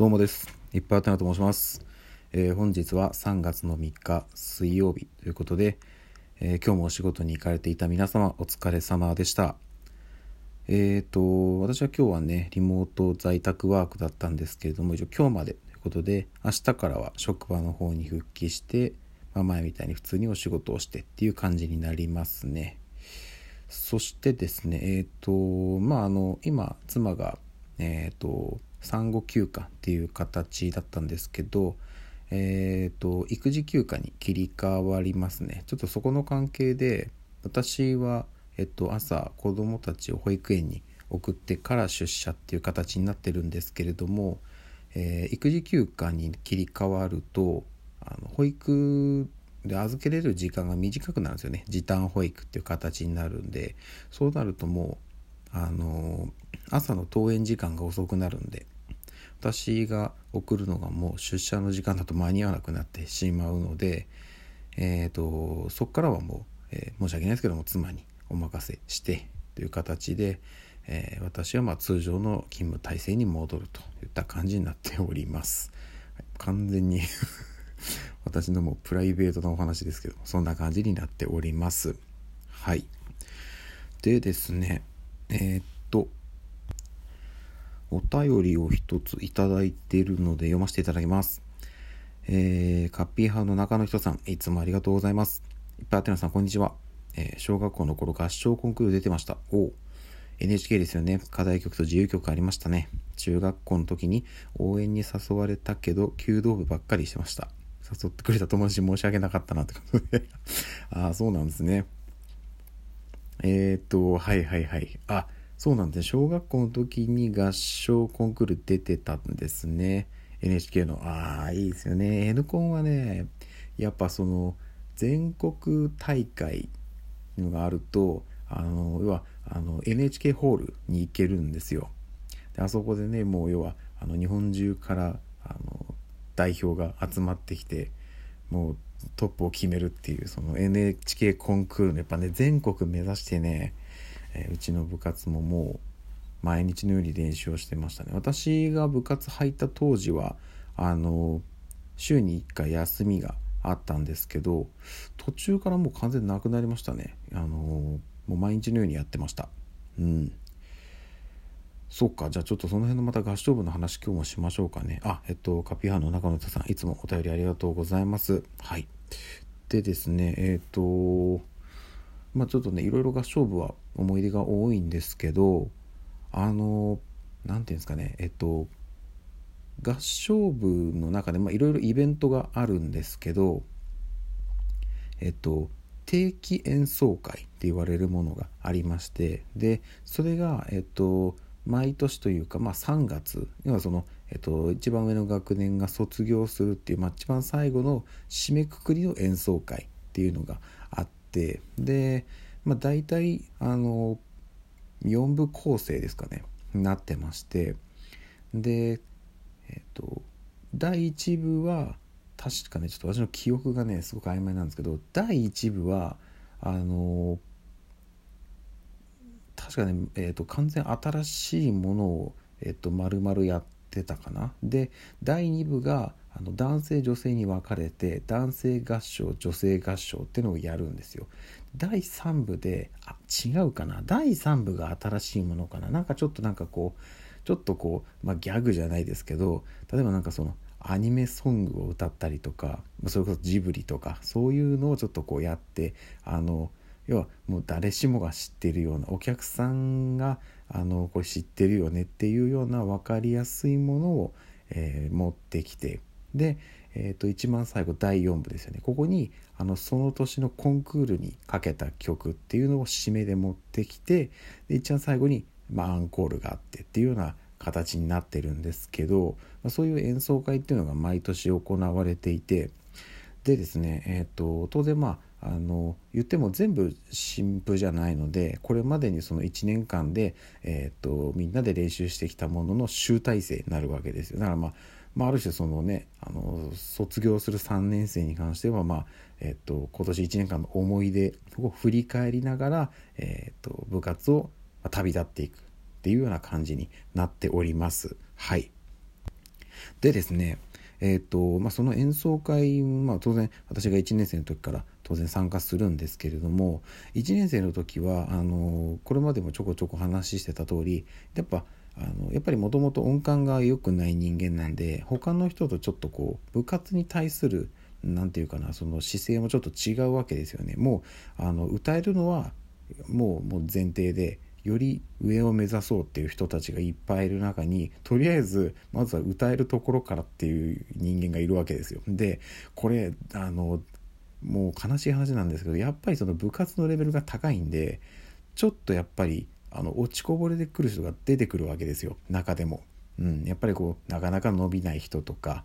どうもです。いっぱいあたなと申します。えー、本日は3月の3日水曜日ということで、えー、今日もお仕事に行かれていた皆様お疲れ様でした。えっ、ー、と、私は今日はね、リモート在宅ワークだったんですけれども、一応今日までということで、明日からは職場の方に復帰して、まあ、前みたいに普通にお仕事をしてっていう感じになりますね。そしてですね、えっ、と、まあ、あの、今、妻が、えっ、と、産後休暇っていう形だったんですけど、えっ、ー、と育児休暇に切り替わりますね。ちょっとそこの関係で私は、えっと、朝子供たちを保育園に送ってから出社っていう形になってるんですけれども、えー、育児休暇に切り替わるとあの保育で預けれる時間が短くなるんですよね。時短保育っていう形になるんで。そうなるともうあの朝の登園時間が遅くなるんで。私が送るのがもう出社の時間だと間に合わなくなってしまうので、えーと、そこからはもう、えー、申し訳ないですけども妻にお任せしてという形で、えー、私はま通常の勤務体制に戻るといった感じになっております。完全に 私のもうプライベートなお話ですけどそんな感じになっております。はい。でですね、えー、っと、お便りを一ついただいているので読ませていただきます。えー、カッピーハウの中の人さん、いつもありがとうございます。いっぱいあてなさん、こんにちは。えー、小学校の頃合唱コンクール出てました。お NHK ですよね。課題曲と自由曲ありましたね。中学校の時に応援に誘われたけど、弓道部ばっかりしてました。誘ってくれた友達申し訳なかったなってことで ああ、そうなんですね。えー、っと、はいはいはい。あ、そうなんです小学校の時に合唱コンクール出てたんですね。NHK の。ああいいですよね。N コンはねやっぱその全国大会のがあるとあの要はあの NHK ホールに行けるんですよ。であそこでねもう要はあの日本中からあの代表が集まってきてもうトップを決めるっていうその NHK コンクールのやっぱね全国目指してねえ、うちの部活ももう毎日のように練習をしてましたね。私が部活入った当時はあの週に1回休みがあったんですけど途中からもう完全なくなりましたね。あのもう毎日のようにやってました。うん。そっか。じゃあちょっとその辺のまた合唱部の話今日もしましょうかね。あえっとカピハーの中野田さんいつもお便りありがとうございます。はい。でですねえっ、とまあ、ちょっとねいろいろ合唱部は思い出が多いんですけどあの何て言うんですかねえっと合唱部の中でいろいろイベントがあるんですけどえっと定期演奏会って言われるものがありましてでそれがえっと毎年というか、まあ、3月要はその、えっと、一番上の学年が卒業するっていう、まあ、一番最後の締めくくりの演奏会っていうのがってで、まあ、大体あの4部構成ですかねなってましてでえっ、と第1部は確かねちょっと私の記憶がねすごく曖昧なんですけど第1部はあの確かね、えーと、完全新しいものを、えーと、丸々やってたかな。で第2部があの男性女性に分かれて男性合唱女性合唱っていうのをやるんですよ。第3部であ違うかな？第3部が新しいものかな？なんかちょっとなんかこうちょっとこう、まあ、ギャグじゃないですけど例えばなんかそのアニメソングを歌ったりとかそれこそジブリとかそういうのをちょっとこうやってあの要はもう誰しもが知ってるようなお客さんがあのこれ知ってるよねっていうような分かりやすいものを、えー、持ってきてで、えー、と一番最後第4部ですよね。ここにあのその年のコンクールにかけた曲っていうのを締めで持ってきてで一番最後に、まあ、アンコールがあってっていうような形になってるんですけど、まあ、そういう演奏会っていうのが毎年行われていてでですね、えーと、当然まああの言っても全部新譜じゃないのでこれまでにその1年間で、えーとみんなで練習してきたものの集大成になるわけですよ。だからまあまあ、ある種そのねあの卒業する3年生に関しては、まあえっと、今年1年間の思い出を振り返りながら、えっと、部活を旅立っていくっていうような感じになっております。はいでですねえーとまあ、その演奏会、まあ、当然私が1年生の時から当然参加するんですけれども1年生の時はあのこれまでもちょこちょこ話してた通りやっぱあのやっぱりもともと音感が良くない人間なんで他の人とちょっとこう部活に対する何て言うかなその姿勢もちょっと違うわけですよねもうあの歌えるのはもうもう前提でより上を目指そうっていう人たちがいっぱいいる中にとりあえずまずは歌えるところからっていう人間がいるわけですよ。でこれあのもう悲しい話なんですけどやっぱりその部活のレベルが高いんでちょっとやっぱりあの落ちこぼれてくる人が出てくるわけですよ中でも。うん、やっぱりこうなかなか伸びない人とか、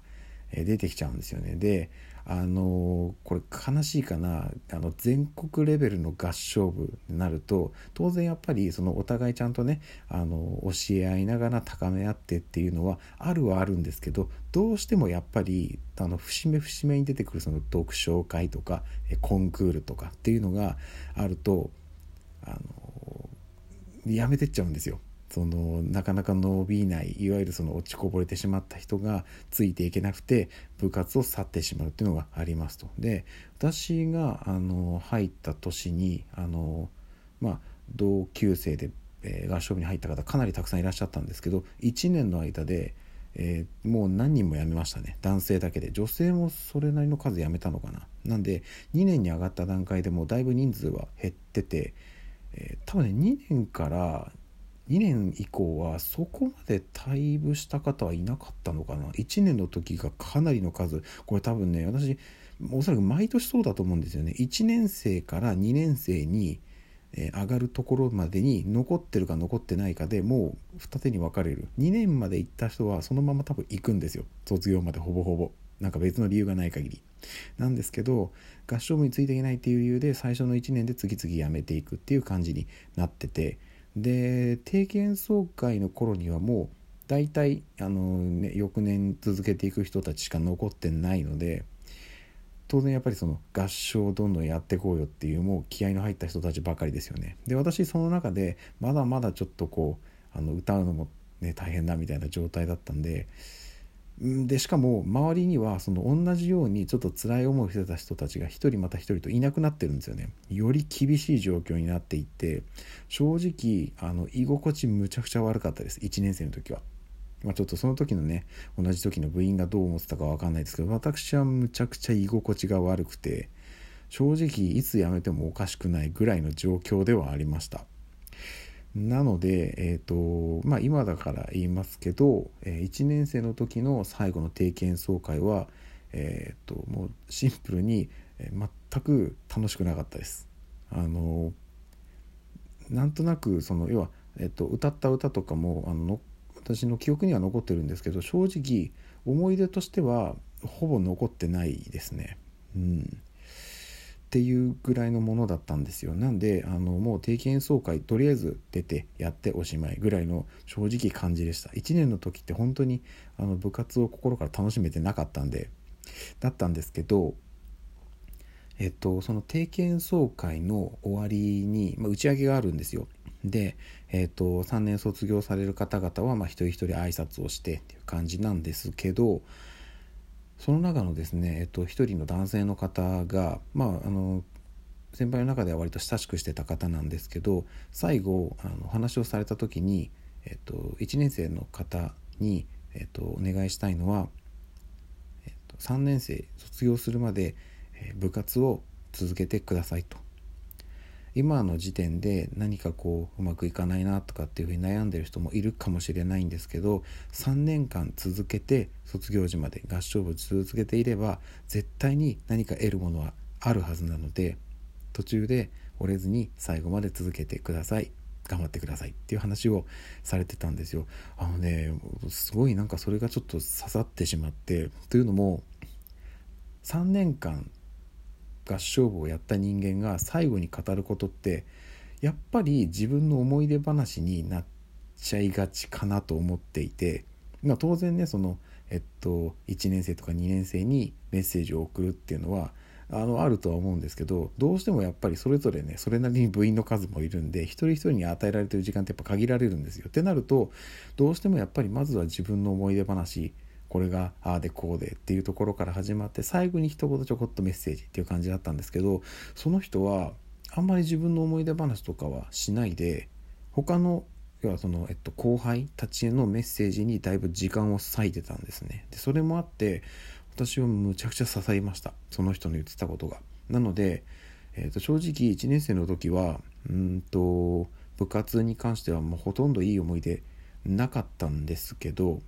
え出てきちゃうんですよね。であのこれ悲しいかなあの全国レベルの合唱部になると当然やっぱりそのお互いちゃんとねあの教え合いながら高め合ってっていうのはあるはあるんですけどどうしてもやっぱりあの節目節目に出てくるその読書会とかコンクールとかっていうのがあるとあのやめてっちゃうんですよ。そのなかなか伸びないいわゆるその落ちこぼれてしまった人がついていけなくて部活を去ってしまうっていうのがありますと。で私があの入った年にあの、まあ、同級生で、えー、合唱部に入った方かなりたくさんいらっしゃったんですけど1年の間で、えー、もう何人も辞めましたね男性だけで女性もそれなりの数辞めたのかな。なんで2年に上がった段階でもうだいぶ人数は減ってて、えー、多分ね2年から2年以降はそこまで退部した方はいなかったのかな。1年の時がかなりの数。これ多分ね私おそらく毎年そうだと思うんですよね。1年生から2年生に上がるところまでに残ってるか残ってないかでもう二手に分かれる。2年まで行った人はそのまま多分行くんですよ。卒業までほぼほぼ。なんか別の理由がない限りなんですけど合唱部についていけないっていう理由で最初の1年で次々辞めていくっていう感じになっててで定期演奏会の頃にはもう大体あの、ね、翌年続けていく人たちしか残ってないので当然やっぱりその合唱をどんどんやっていこうよっていうもう気合の入った人たちばかりですよね。で私その中でまだまだちょっとこうあの歌うのも、ね、大変だみたいな状態だったんででしかも周りにはその同じようにちょっと辛い思いをしてた人たちが一人また一人といなくなってるんですよね。より厳しい状況になっていって正直あの居心地むちゃくちゃ悪かったです。1年生の時は、まあ、ちょっとその時のね同じ時の部員がどう思ってたか分かんないですけど私はむちゃくちゃ居心地が悪くて正直いつ辞めてもおかしくないぐらいの状況ではありました。なので、えーとまあ、今だから言いますけど、えー、1年生の時の最後の定期演奏会は、えーと、もうシンプルに、えー、全く楽しくなかったです。あのなんとなくその要は、えーと、歌った歌とかもあの私の記憶には残ってるんですけど正直思い出としてはほぼ残ってないですね。うんっていうぐらいのものだったんですよ。なんであのもう定期演奏会とりあえず出てやっておしまいぐらいの正直感じでした。1年の時って本当にあの部活を心から楽しめてなかったんでだったんですけどえっとその定期演奏会の終わりに、まあ、打ち上げがあるんですよ。で、えっと3年卒業される方々は、まあ、一人一人挨拶をしてっていう感じなんですけどその中のですね、えっと、一人の男性の方が、まあ、あの先輩の中では割と親しくしてた方なんですけど最後あの話をされた時に、えっと、1年生の方に、えっと、お願いしたいのは、えっと、3年生卒業するまで、部活を続けてくださいと。今の時点で何かこううまくいかないなとかっていうふうに悩んでる人もいるかもしれないんですけど3年間続けて卒業時まで合唱部続けていれば絶対に何か得るものはあるはずなので途中で折れずに最後まで続けてください頑張ってくださいっていう話をされてたんですよ。あのねすごいなんかそれがちょっと刺さってしまってというのも3年間合唱部をやった人間が最後に語ることってやっぱり自分の思い出話になっちゃいがちかなと思っていて、まあ、当然ねその、えっと、1年生とか2年生にメッセージを送るっていうのはあのあるとは思うんですけどどうしてもやっぱりそれぞれねそれなりに部員の数もいるんで一人一人に与えられてる時間ってやっぱ限られるんですよ。ってなるとどうしてもやっぱりまずは自分の思い出話これがああでこうでっていうところから始まって最後に一言ちょこっとメッセージっていう感じだったんですけどその人はあんまり自分の思い出話とかはしないで他の要はその、えっと、後輩たちへのメッセージにだいぶ時間を割いてたんですね。でそれもあって私はむちゃくちゃ刺さりました。その人の言ってたことが。なので、えー、と正直1年生の時はうんと部活に関してはもうほとんどいい思い出なかったんですけど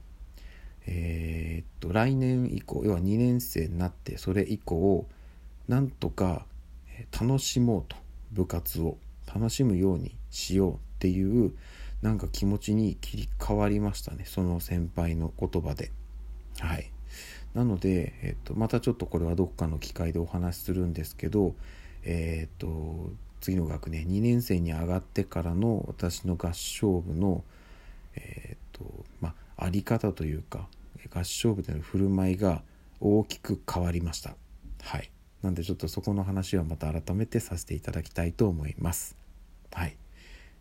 えー、っと来年以降要は2年生になってそれ以降なんとか楽しもうと部活を楽しむようにしようっていうなんか気持ちに切り替わりましたねその先輩の言葉で。はい。なので、えっと、またちょっとこれはどっかの機会でお話しするんですけどえー、っと次の学年2年生に上がってからの私の合唱部のえー、っとまああり方というか合唱部での振る舞いが大きく変わりましたはいなんでちょっとそこの話はまた改めてさせていただきたいと思いますはい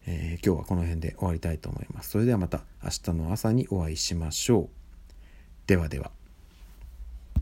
えー、今日はこの辺で終わりたいと思います。それではまた明日の朝にお会いしましょう。ではでは。